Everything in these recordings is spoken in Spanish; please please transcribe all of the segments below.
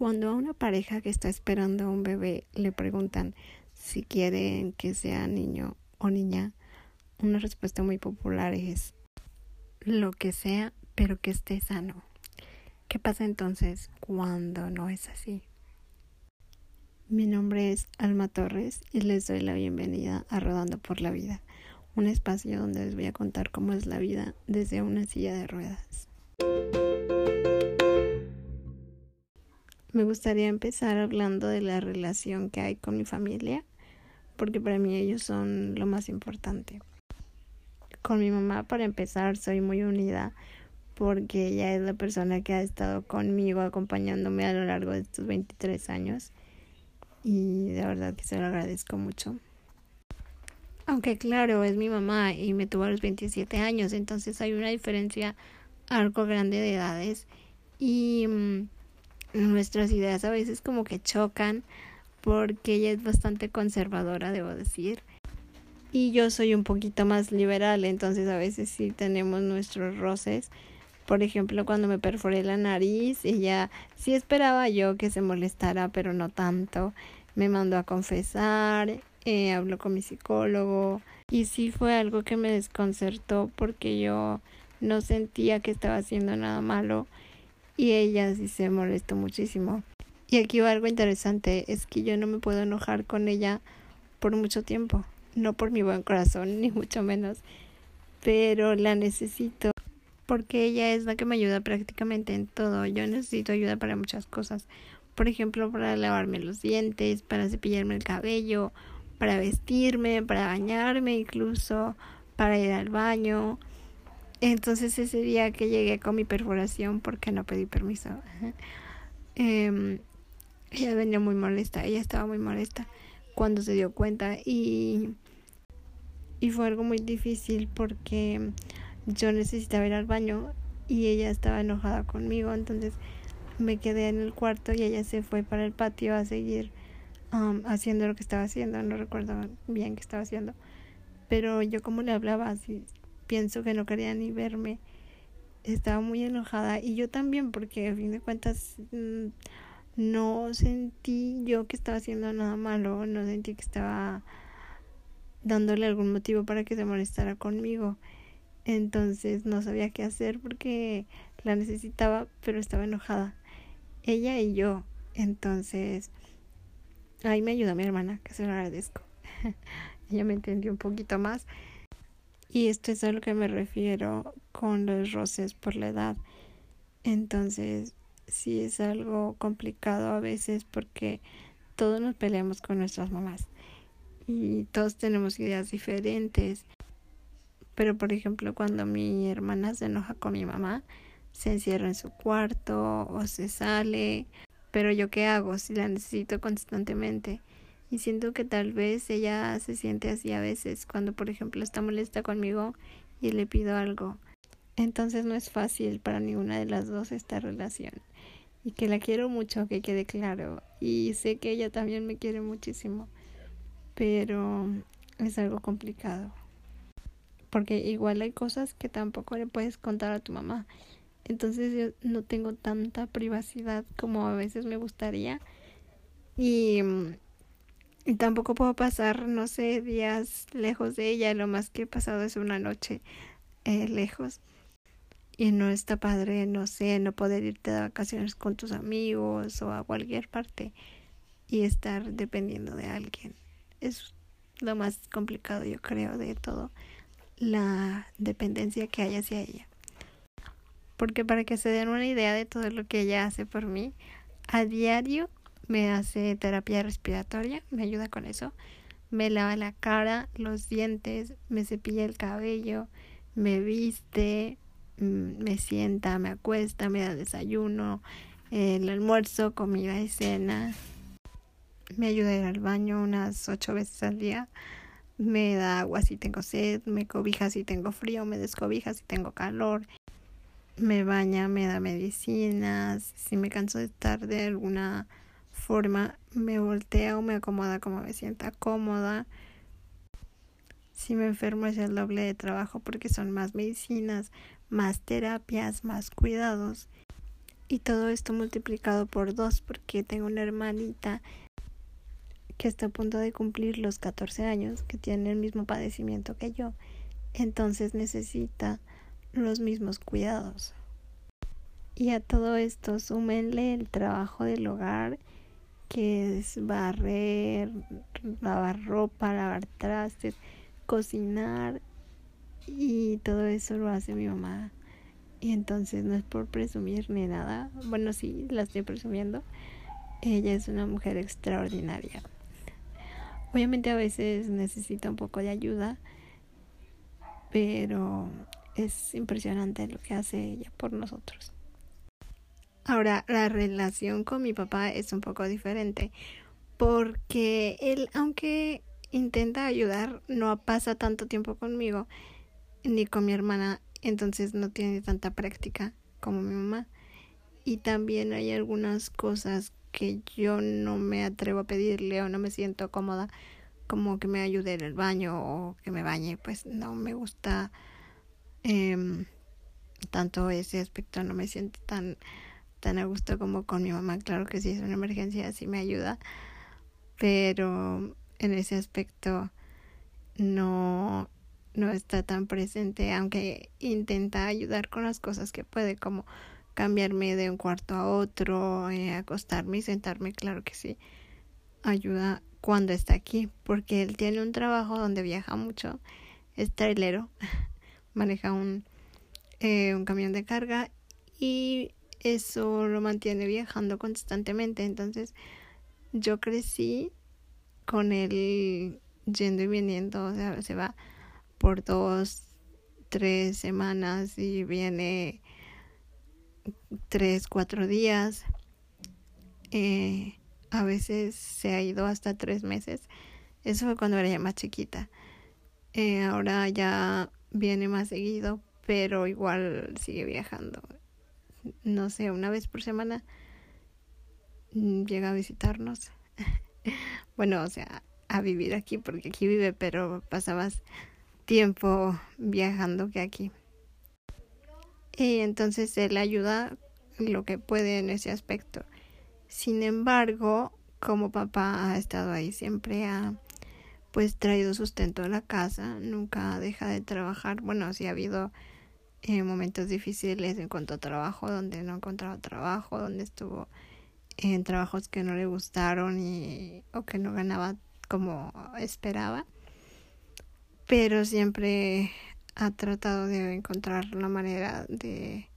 Cuando a una pareja que está esperando a un bebé le preguntan si quieren que sea niño o niña, una respuesta muy popular es lo que sea, pero que esté sano. ¿Qué pasa entonces cuando no es así? Mi nombre es Alma Torres y les doy la bienvenida a Rodando por la Vida, un espacio donde les voy a contar cómo es la vida desde una silla de ruedas. Me gustaría empezar hablando de la relación que hay con mi familia, porque para mí ellos son lo más importante. Con mi mamá, para empezar, soy muy unida porque ella es la persona que ha estado conmigo, acompañándome a lo largo de estos 23 años y de verdad que se lo agradezco mucho. Aunque claro, es mi mamá y me tuvo a los 27 años, entonces hay una diferencia algo grande de edades y mm, nuestras ideas a veces como que chocan porque ella es bastante conservadora, debo decir. Y yo soy un poquito más liberal, entonces a veces sí tenemos nuestros roces. Por ejemplo, cuando me perforé la nariz, ella sí esperaba yo que se molestara, pero no tanto. Me mandó a confesar, eh, habló con mi psicólogo y sí fue algo que me desconcertó porque yo no sentía que estaba haciendo nada malo y ella sí se molestó muchísimo. Y aquí va algo interesante, es que yo no me puedo enojar con ella por mucho tiempo, no por mi buen corazón, ni mucho menos, pero la necesito porque ella es la que me ayuda prácticamente en todo. Yo necesito ayuda para muchas cosas. Por ejemplo, para lavarme los dientes, para cepillarme el cabello, para vestirme, para bañarme incluso, para ir al baño. Entonces ese día que llegué con mi perforación, porque no pedí permiso, eh, ella venía muy molesta, ella estaba muy molesta cuando se dio cuenta y, y fue algo muy difícil porque yo necesitaba ir al baño y ella estaba enojada conmigo, entonces me quedé en el cuarto y ella se fue para el patio a seguir haciendo lo que estaba haciendo, no recuerdo bien qué estaba haciendo, pero yo como le hablaba así pienso que no quería ni verme. Estaba muy enojada y yo también porque a fin de cuentas mm, no sentí yo que estaba haciendo nada malo, no sentí que estaba dándole algún motivo para que se molestara conmigo. Entonces no sabía qué hacer porque la necesitaba, pero estaba enojada. Ella y yo. Entonces, ahí me ayudó mi hermana, que se lo agradezco. Ella me entendió un poquito más y esto es a lo que me refiero con los roces por la edad. Entonces, sí es algo complicado a veces porque todos nos peleamos con nuestras mamás y todos tenemos ideas diferentes. Pero, por ejemplo, cuando mi hermana se enoja con mi mamá, se encierra en su cuarto o se sale. Pero yo qué hago si la necesito constantemente? Y siento que tal vez ella se siente así a veces cuando, por ejemplo, está molesta conmigo y le pido algo. Entonces no es fácil para ninguna de las dos esta relación. Y que la quiero mucho, que quede claro. Y sé que ella también me quiere muchísimo. Pero es algo complicado. Porque igual hay cosas que tampoco le puedes contar a tu mamá. Entonces yo no tengo tanta privacidad como a veces me gustaría. Y y tampoco puedo pasar, no sé, días lejos de ella. Lo más que he pasado es una noche eh, lejos. Y no está padre, no sé, no poder irte de vacaciones con tus amigos o a cualquier parte y estar dependiendo de alguien. Es lo más complicado, yo creo, de todo. La dependencia que hay hacia ella. Porque para que se den una idea de todo lo que ella hace por mí, a diario me hace terapia respiratoria, me ayuda con eso, me lava la cara, los dientes, me cepilla el cabello, me viste, mm, me sienta, me acuesta, me da desayuno, el almuerzo, comida y cena, me ayuda a ir al baño unas ocho veces al día, me da agua si tengo sed, me cobija si tengo frío, me descobija si tengo calor, me baña, me da medicinas, si me canso de estar de alguna forma me voltea o me acomoda como me sienta cómoda. Si me enfermo es el doble de trabajo porque son más medicinas, más terapias, más cuidados. Y todo esto multiplicado por dos porque tengo una hermanita que está a punto de cumplir los 14 años, que tiene el mismo padecimiento que yo. Entonces necesita los mismos cuidados. Y a todo esto súmenle el trabajo del hogar, que es barrer, lavar ropa, lavar trastes, cocinar y todo eso lo hace mi mamá. Y entonces no es por presumir ni nada. Bueno, sí, la estoy presumiendo. Ella es una mujer extraordinaria. Obviamente a veces necesita un poco de ayuda, pero es impresionante lo que hace ella por nosotros. Ahora, la relación con mi papá es un poco diferente porque él, aunque intenta ayudar, no pasa tanto tiempo conmigo ni con mi hermana, entonces no tiene tanta práctica como mi mamá. Y también hay algunas cosas que yo no me atrevo a pedirle o no me siento cómoda, como que me ayude en el baño o que me bañe, pues no me gusta eh, tanto ese aspecto, no me siento tan, tan a gusto como con mi mamá. Claro que si es una emergencia, sí me ayuda, pero en ese aspecto no no está tan presente, aunque intenta ayudar con las cosas que puede, como cambiarme de un cuarto a otro, eh, acostarme y sentarme, claro que sí, ayuda cuando está aquí, porque él tiene un trabajo donde viaja mucho, es trailero, maneja un, eh, un camión de carga y eso lo mantiene viajando constantemente, entonces yo crecí con él yendo y viniendo, o sea, se va por dos, tres semanas y viene tres, cuatro días. Eh, a veces se ha ido hasta tres meses. Eso fue cuando era ya más chiquita. Eh, ahora ya viene más seguido, pero igual sigue viajando. No sé, una vez por semana mm, llega a visitarnos. bueno, o sea, a vivir aquí, porque aquí vive, pero pasabas tiempo viajando que aquí. Y entonces él ayuda lo que puede en ese aspecto. Sin embargo, como papá ha estado ahí, siempre ha pues traído sustento a la casa, nunca deja de trabajar. Bueno, sí ha habido eh, momentos difíciles en cuanto a trabajo, donde no encontraba trabajo, donde estuvo en trabajos que no le gustaron y o que no ganaba como esperaba pero siempre ha tratado de encontrar una manera de,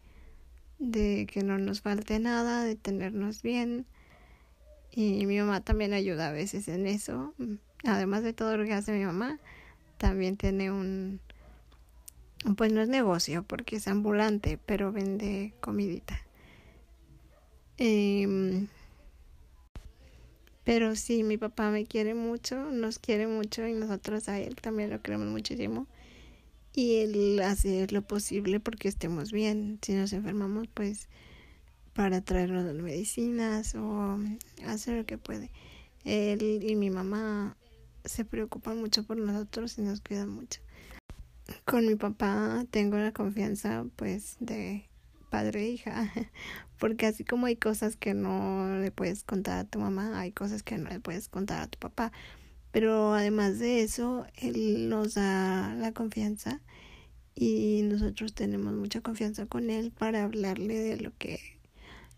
de que no nos falte nada, de tenernos bien. Y mi mamá también ayuda a veces en eso. Además de todo lo que hace mi mamá, también tiene un, pues no es negocio porque es ambulante, pero vende comidita. Eh, pero sí, mi papá me quiere mucho, nos quiere mucho y nosotros a él también lo queremos muchísimo. Y él hace lo posible porque estemos bien. Si nos enfermamos, pues para traernos las medicinas o hacer lo que puede. Él y mi mamá se preocupan mucho por nosotros y nos cuidan mucho. Con mi papá tengo la confianza pues de padre e hija, porque así como hay cosas que no le puedes contar a tu mamá, hay cosas que no le puedes contar a tu papá. Pero además de eso, él nos da la confianza y nosotros tenemos mucha confianza con él para hablarle de lo que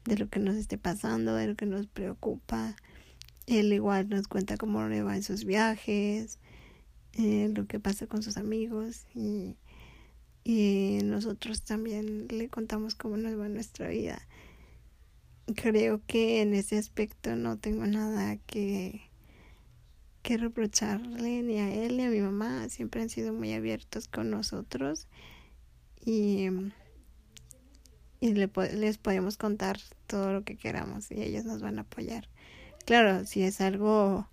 de lo que nos esté pasando, de lo que nos preocupa. Él igual nos cuenta cómo le va en sus viajes, eh, lo que pasa con sus amigos y y nosotros también le contamos cómo nos va nuestra vida. Creo que en ese aspecto no tengo nada que, que reprocharle ni a él ni a mi mamá. Siempre han sido muy abiertos con nosotros y, y les podemos contar todo lo que queramos y ellos nos van a apoyar. Claro, si es algo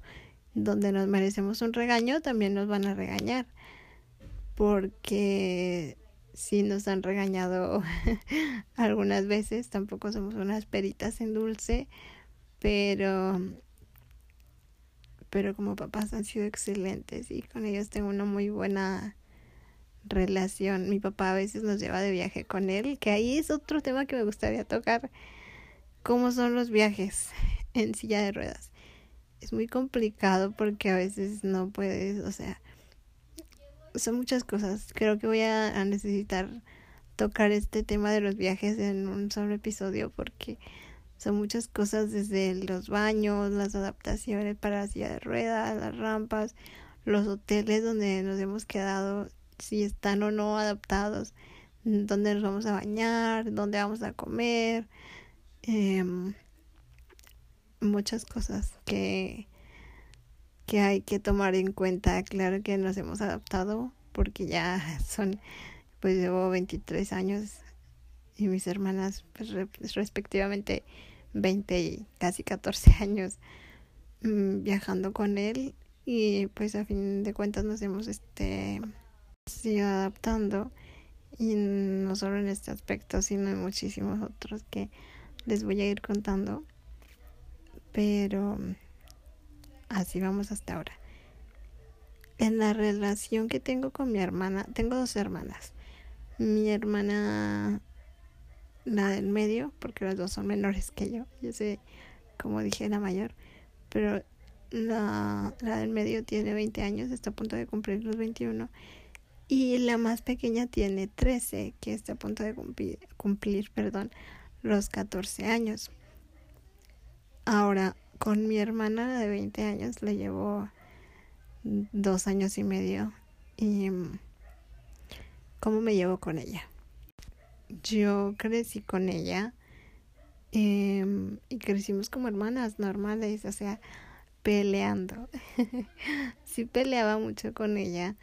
donde nos merecemos un regaño, también nos van a regañar porque sí nos han regañado algunas veces, tampoco somos unas peritas en dulce, pero pero como papás han sido excelentes y con ellos tengo una muy buena relación. Mi papá a veces nos lleva de viaje con él, que ahí es otro tema que me gustaría tocar cómo son los viajes en silla de ruedas. Es muy complicado porque a veces no puedes, o sea, son muchas cosas. Creo que voy a, necesitar tocar este tema de los viajes en un solo episodio porque son muchas cosas desde los baños, las adaptaciones para la silla de ruedas, las rampas, los hoteles donde nos hemos quedado, si están o no adaptados, dónde nos vamos a bañar, dónde vamos a comer, em, muchas cosas que, que hay que tomar en cuenta. Claro que nos hemos adaptado porque ya son, pues llevo 23 años y mis hermanas pues, respectivamente 20 y casi 14 años mm, viajando con él y pues a fin de cuentas nos hemos este sido adaptando y no solo en este aspecto sino en muchísimos otros que les voy a ir contando pero así vamos hasta ahora en la relación que tengo con mi hermana tengo dos hermanas mi hermana la del medio porque las dos son menores que yo yo sé como dije la mayor pero la, la del medio tiene 20 años, está a punto de cumplir los 21. Y la más pequeña tiene 13, que está a punto de cumplir, cumplir perdón, los 14 años. Ahora, con mi hermana de 20 años le llevo dos años y medio. ¿Y cómo me llevo con ella? Yo crecí con ella em, y crecimos como hermanas normales, o sea, peleando. sí peleaba mucho con ella.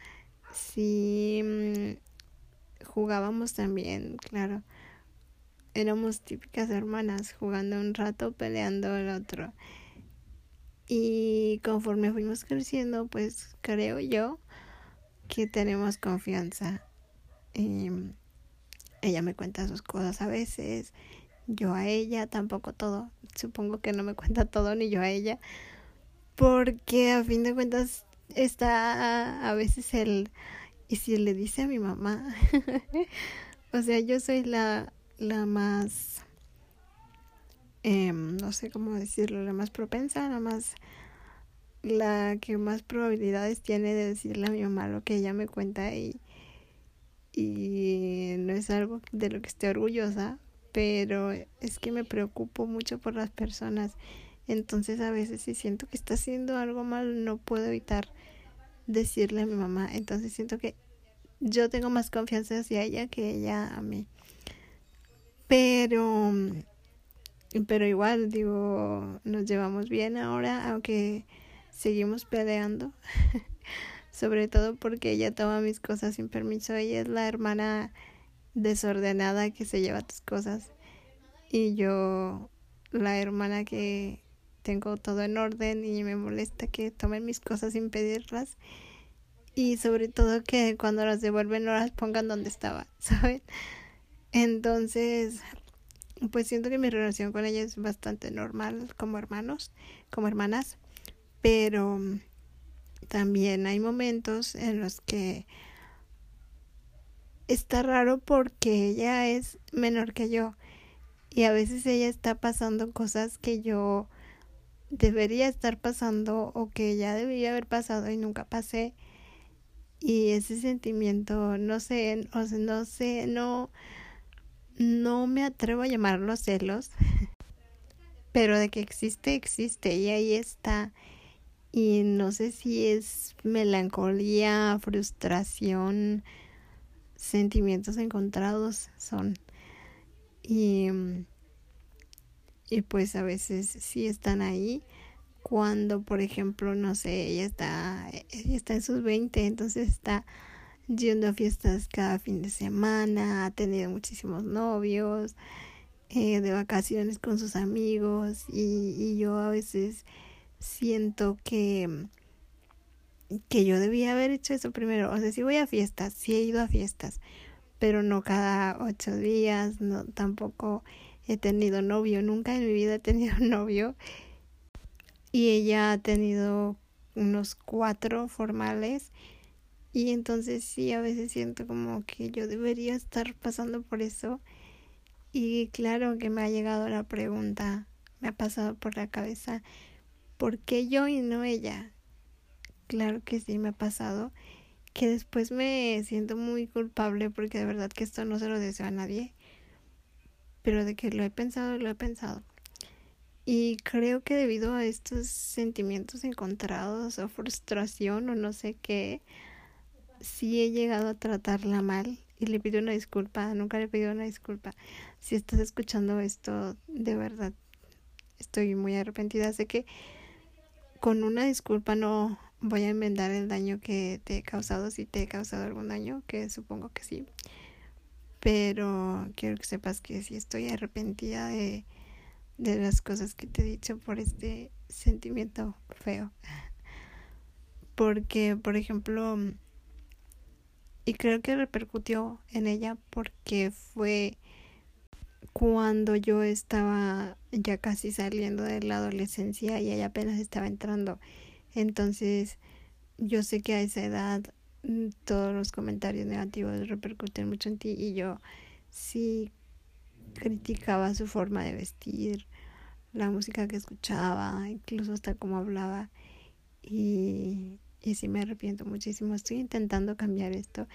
Sí mm, jugábamos también, claro. Éramos típicas hermanas, jugando un rato, peleando el otro. Y conforme fuimos creciendo, pues creo yo que tenemos confianza. Y ella me cuenta sus cosas a veces, yo a ella, tampoco todo. Supongo que no me cuenta todo ni yo a ella, porque a fin de cuentas está a, veces el y si le dice a mi mamá o sea yo soy la la más em, no sé cómo decirlo la más propensa la más la que más probabilidades tiene de decirle a mi mamá lo que ella me cuenta y y no es algo de lo que esté orgullosa pero es que me preocupo mucho por las personas entonces a veces si siento que está haciendo algo mal, no puedo evitar decirle a mi mamá. Entonces siento que yo tengo más confianza hacia ella que ella a mí. Pero, pero igual, digo, nos llevamos bien ahora, aunque seguimos peleando. Sobre todo porque ella toma mis cosas sin permiso. Ella es la hermana desordenada que se lleva tus cosas. Y yo, la hermana que tengo todo en orden y me molesta que tomen mis cosas sin pedirlas y sobre todo que cuando las devuelven no las pongan donde estaba, ¿saben? Entonces, pues siento que mi relación con ella es bastante normal como hermanos, como hermanas, pero también hay momentos en los que está raro porque ella es menor que yo y a veces ella está pasando cosas que yo debería estar pasando o que ya debía haber pasado y nunca pasé. Y ese sentimiento, no sé, o sea, no sé, no, no me atrevo a llamarlo celos, pero de que existe, existe y ahí está. Y no sé si es melancolía, frustración, sentimientos encontrados son. Y y pues a veces sí están ahí cuando por ejemplo no sé ella está ella está en sus 20 entonces está yendo a fiestas cada fin de semana ha tenido muchísimos novios eh, de vacaciones con sus amigos y, yo a veces siento que que yo debía haber hecho eso primero o sea si voy a fiestas sí he ido a fiestas pero no cada ocho días no tampoco he tenido novio, nunca en mi vida he tenido novio. Y ella ha tenido unos cuatro formales. Y entonces sí, a veces siento como que yo debería estar pasando por eso. Y claro que me ha llegado la pregunta, me ha pasado por la cabeza, ¿por qué yo y no ella? Claro que sí me ha pasado, que después me siento muy culpable porque de verdad que esto no se lo deseo a nadie, pero de que lo he pensado, lo he pensado. Y creo que debido a estos sentimientos encontrados o frustración o no sé qué, sí he llegado a tratarla mal y le pido una disculpa, nunca le pido una disculpa. Si estás escuchando esto, de verdad, estoy muy arrepentida. Sé que con una disculpa no voy a enmendar el daño que te he causado, si te he causado algún daño, que supongo que sí. Pero quiero que sepas que sí estoy arrepentida de, de las cosas que te he dicho por este sentimiento feo. Porque, por ejemplo, y creo que repercutió en ella porque fue cuando yo estaba ya casi saliendo de la adolescencia y ella apenas estaba entrando. Entonces, yo sé que a esa edad mm, todos los comentarios negativos repercuten mucho en ti y yo sí criticaba su forma de vestir, la música que escuchaba, incluso hasta cómo hablaba y y sí me arrepiento muchísimo. Estoy intentando cambiar esto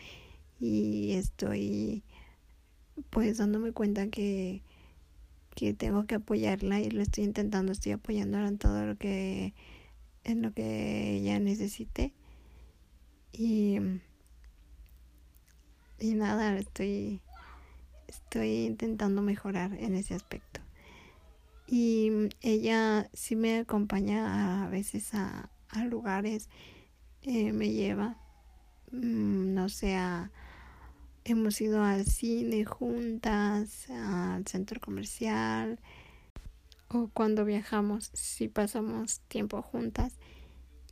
y estoy pues dándome cuenta que, que tengo que apoyarla y lo estoy intentando, estoy apoyándola en todo lo que en lo que ella necesite y y nada, estoy estoy intentando mejorar en ese aspecto. Y ella sí me acompaña a veces a, a lugares eh, me lleva, mm, no sé, hemos ido al cine juntas, al centro comercial, o cuando viajamos, si pasamos tiempo juntas,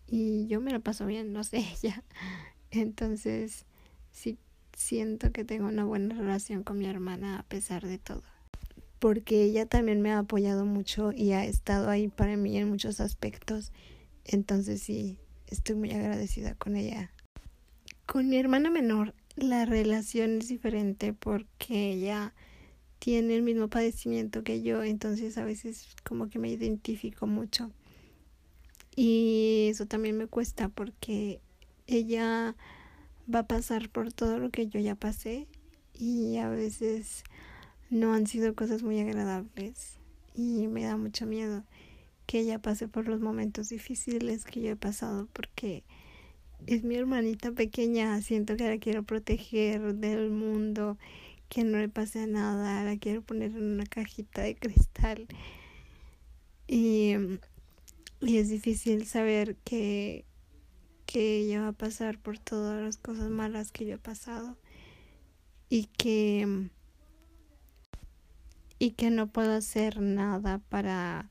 y yo me lo paso bien, no sé, ella. Entonces, sí siento que tengo una buena relación con mi hermana a pesar de todo. Porque ella también me ha apoyado mucho y ha estado ahí para mí en muchos aspectos. Entonces sí, estoy muy agradecida con ella. Con mi hermana menor la relación es diferente porque ella tiene el mismo padecimiento que yo, entonces a veces como que me identifico mucho. Y eso también me cuesta porque ella va a pasar por todo lo que yo ya pasé y a veces no han sido cosas muy agradables y me da mucho miedo que ella pase por los momentos difíciles que yo he pasado porque es mi hermanita pequeña, siento que la quiero proteger del mundo, que no le pase nada, la quiero poner en una cajita de cristal. Y, y es difícil saber que, que ella va a pasar por todas las cosas malas que yo he pasado y que y que no puedo hacer nada para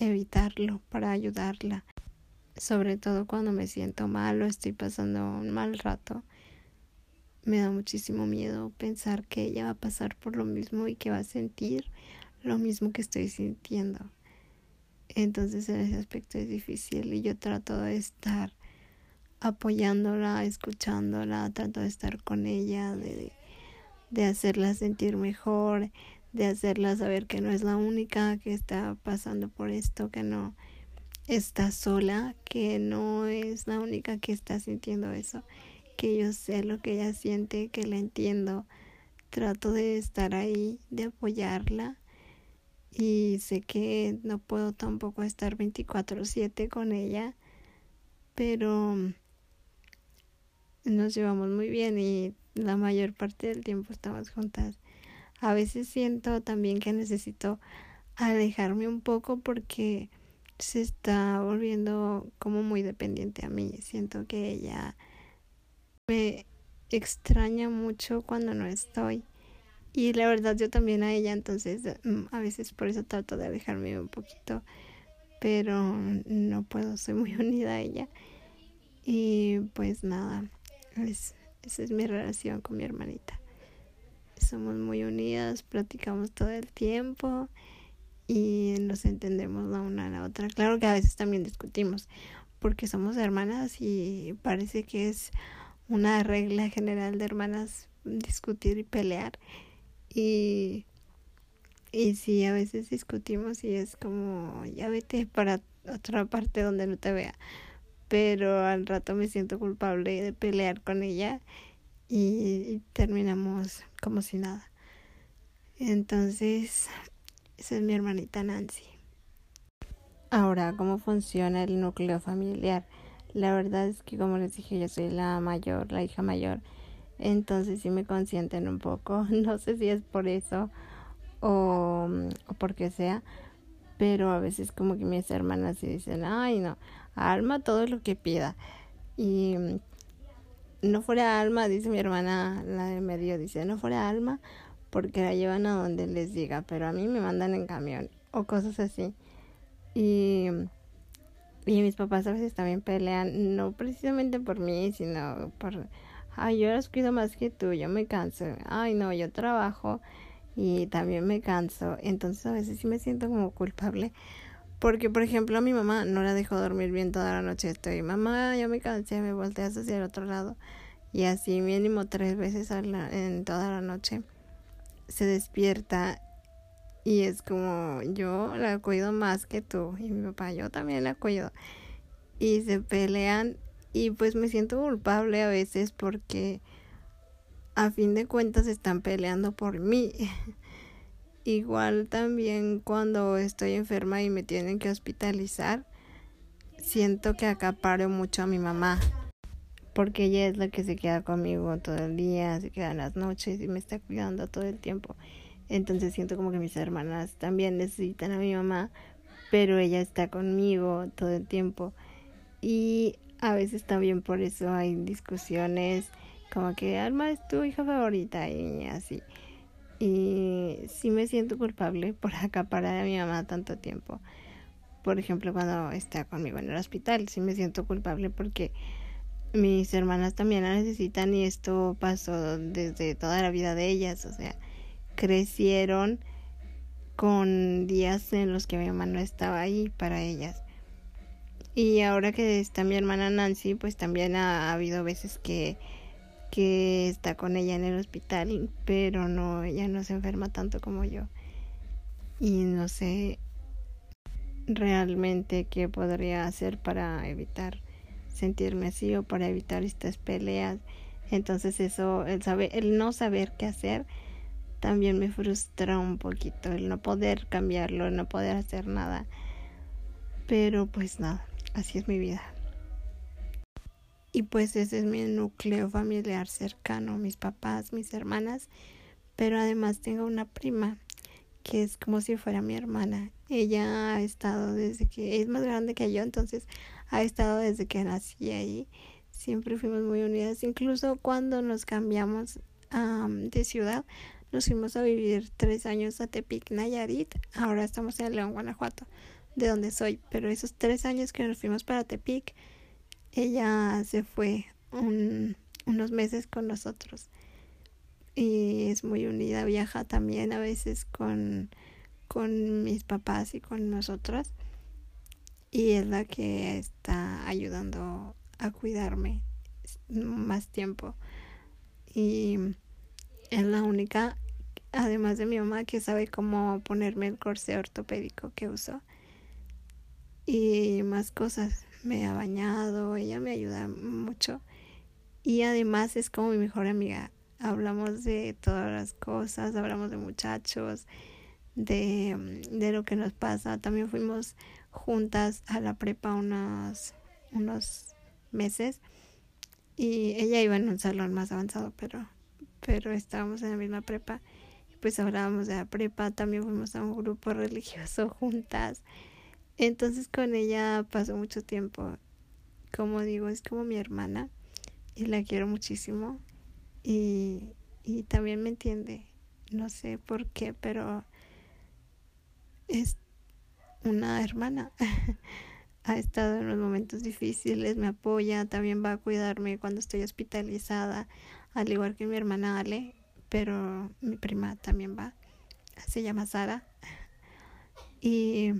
evitarlo, para ayudarla. Sobre todo cuando me siento mal o estoy pasando un mal rato. Me da muchísimo miedo pensar que ella va a pasar por lo mismo y que va a sentir lo mismo que estoy sintiendo. Entonces en ese aspecto es difícil y yo trato de estar apoyándola, escuchándola, trato de estar con ella, de, de hacerla sentir mejor, de hacerla saber que no es la única que está pasando por esto, que no está sola, que no es la única que está sintiendo eso, que yo sé lo que ella siente, que la entiendo, trato de estar ahí, de apoyarla. Y sé que no puedo tampoco estar 24/7 con ella, pero nos llevamos muy bien y la mayor parte del tiempo estamos juntas. A veces siento también que necesito alejarme un poco porque se está volviendo como muy dependiente a mí. Siento que ella me extraña mucho cuando no estoy. Y la verdad yo también a ella, entonces mm, a veces por eso trato de alejarme un poquito. Pero no puedo, soy muy unida a ella. Y pues nada, esa es mi relación con mi hermanita somos muy unidas, platicamos todo el tiempo y nos entendemos la una a la otra. Claro que a veces también discutimos porque somos hermanas y parece que es una regla general de hermanas discutir y pelear y Y sí, a veces discutimos y es como, ya vete para otra parte donde no te vea. Pero al rato me siento culpable de pelear con ella y, terminamos como si nada. Entonces, esa es mi hermanita Nancy. Ahora, ¿cómo funciona el núcleo familiar? La verdad es que, como les dije, yo soy la mayor, la hija mayor. Entonces sí me consienten un poco. No sé si es por eso o, o porque sea, pero a veces como que mis hermanas se dicen, ay no, Alma todo lo que pida. Y no fuera Alma, dice mi hermana, la de medio, dice, no fuera Alma porque la llevan a donde les diga, pero a mí me mandan en camión o cosas así. Y, y mis papás a veces también pelean, no precisamente por mí, sino por, ay, yo las cuido más que tú, yo me canso, ay no, yo trabajo y también me canso. Entonces a veces sí me siento como culpable. Porque, por ejemplo, a mi mamá no la dejo dormir bien toda la noche. Estoy, mamá, ya me cansé, me volteas hacia el otro lado. Y así mínimo tres veces en toda la noche se despierta y es como yo la cuido más que tú y mi papá yo también la cuido y se pelean y pues me siento culpable a veces porque a fin de cuentas están peleando por mí. Igual también cuando estoy enferma y me tienen que hospitalizar, siento que acaparo mucho a mi mamá, porque ella es la que se queda conmigo todo el día, se queda en las noches y me está cuidando todo el tiempo. Entonces siento como que mis hermanas también necesitan a mi mamá, pero ella está conmigo todo el tiempo. Y a veces también por eso hay discusiones como que Alma es tu hija favorita y así. Y sí me siento culpable por acaparar a mi mamá tanto tiempo. Por ejemplo, cuando está conmigo en el hospital, sí me siento culpable porque mis hermanas también la necesitan y esto pasó desde toda la vida de ellas. O sea, crecieron con días en los que mi mamá no estaba ahí para ellas. Y ahora que está mi hermana Nancy, pues también ha habido veces que que está con ella en el hospital, pero no, ella no se enferma tanto como yo. Y no sé realmente qué podría hacer para evitar sentirme así o para evitar estas peleas. Entonces eso, el saber, el no saber qué hacer, también me frustra un poquito, el no poder cambiarlo, el no poder hacer nada. Pero pues nada, así es mi vida. Y pues ese es mi núcleo familiar cercano, mis papás, mis hermanas, pero además tengo una prima que es como si fuera mi hermana. Ella ha estado desde que es más grande que yo, entonces ha estado desde que nací ahí. Siempre fuimos muy unidas, incluso cuando nos cambiamos de ciudad, nos fuimos a vivir tres años a Tepic, Nayarit. Ahora estamos en León, Guanajuato, de donde soy. Pero esos tres años que nos fuimos para Tepic, ella se fue unos meses con nosotros. Y es muy unida, viaja también a veces con, con mis papás y con nosotras y es la que está ayudando a cuidarme más tiempo. Y es la única además de mi mamá que sabe cómo ponerme el corsé ortopédico que uso. Y más cosas me ha bañado, ella me ayuda mucho y además es como mi mejor amiga. Hablamos de todas las cosas, hablamos de muchachos, de, de lo que nos pasa. También fuimos juntas a la prepa unos, unos meses y ella iba en un salón más avanzado, pero, pero estábamos en la misma prepa. Pues hablábamos de la prepa, también fuimos a un grupo religioso juntas. Entonces con ella pasó mucho tiempo. Como digo, es como mi hermana y la quiero muchísimo y, y también me entiende. No sé por qué, pero es una hermana. ha estado en los momentos difíciles, me apoya, también va a cuidarme cuando estoy hospitalizada, al igual que mi hermana Ale, pero mi prima también va. Se llama Sara. Y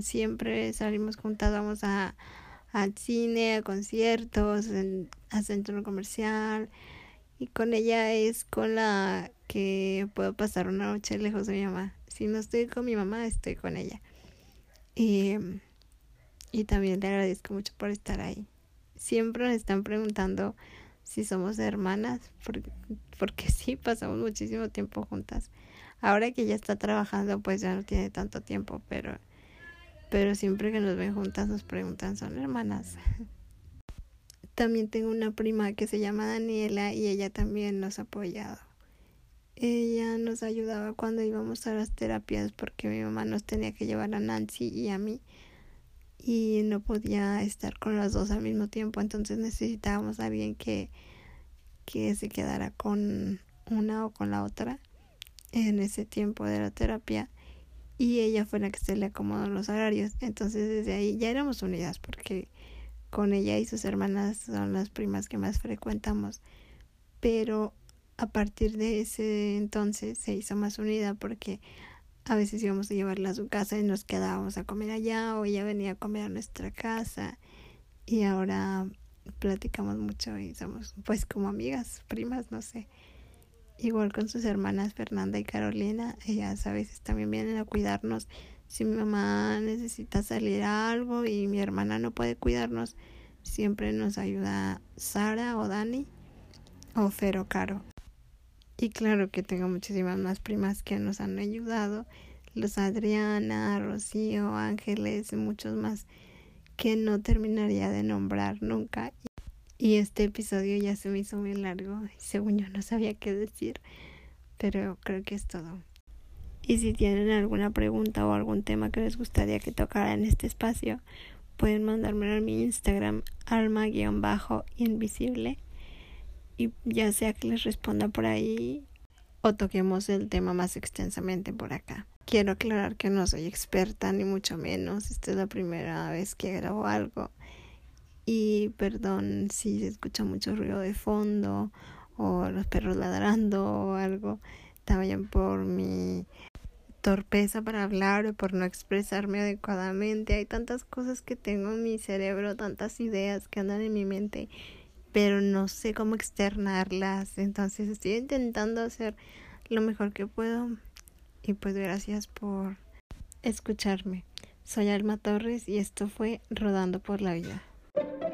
siempre salimos juntas, vamos a, al cine, a conciertos, a centro comercial. Y con ella es con la que puedo pasar una noche lejos de mi mamá. Si no estoy con mi mamá, estoy con ella. Y, y también le agradezco mucho por estar ahí. Siempre nos están preguntando si somos hermanas, porque, porque sí, pasamos muchísimo tiempo juntas. Ahora que ya está trabajando, pues ya no tiene tanto tiempo, pero, pero siempre que nos ven juntas nos preguntan, ¿son hermanas? También tengo una prima que se llama Daniela y ella también nos ha apoyado. Ella nos ayudaba cuando íbamos a las terapias porque mi mamá nos tenía que llevar a Nancy y a mí y no podía estar con las dos al mismo tiempo, entonces necesitábamos a alguien que, que se quedara con una o con la otra en ese tiempo de la terapia y ella fue la que se le acomodó los horarios. Entonces desde ahí ya éramos unidas porque con ella y sus hermanas son las primas que más frecuentamos. Pero a partir de ese entonces se hizo más unida porque a veces íbamos a llevarla a su casa y nos quedábamos a comer allá o ella venía a comer a nuestra casa y ahora platicamos mucho y somos pues como amigas, primas, no sé. Igual con sus hermanas Fernanda y Carolina, ellas a veces también vienen a cuidarnos. Si mi mamá necesita salir algo y mi hermana no puede cuidarnos, siempre nos ayuda Sara o Dani o Fer o Caro. Y claro que tengo muchísimas más primas que nos han ayudado. Los Adriana, Rocío, Ángeles y muchos más que no terminaría de nombrar nunca. Y este episodio ya se me hizo muy largo y según yo no sabía qué decir, pero creo que es todo. Y si tienen alguna pregunta o algún tema que les gustaría que tocara en este espacio, pueden mandármelo a mi Instagram, alma-invisible. Y ya sea que les responda por ahí o toquemos el tema más extensamente por acá. Quiero aclarar que no soy experta ni mucho menos. Esta es la primera vez que grabo algo y perdón si se escucha mucho ruido de fondo o los perros ladrando o algo. También por mi torpeza para hablar o por no expresarme adecuadamente. Hay tantas cosas que tengo en mi cerebro, tantas ideas que andan en mi mente, pero no sé cómo externarlas. Entonces estoy intentando hacer lo mejor que puedo. Y pues gracias por escucharme. Soy Alma Torres y esto fue Rodando por la Vida. you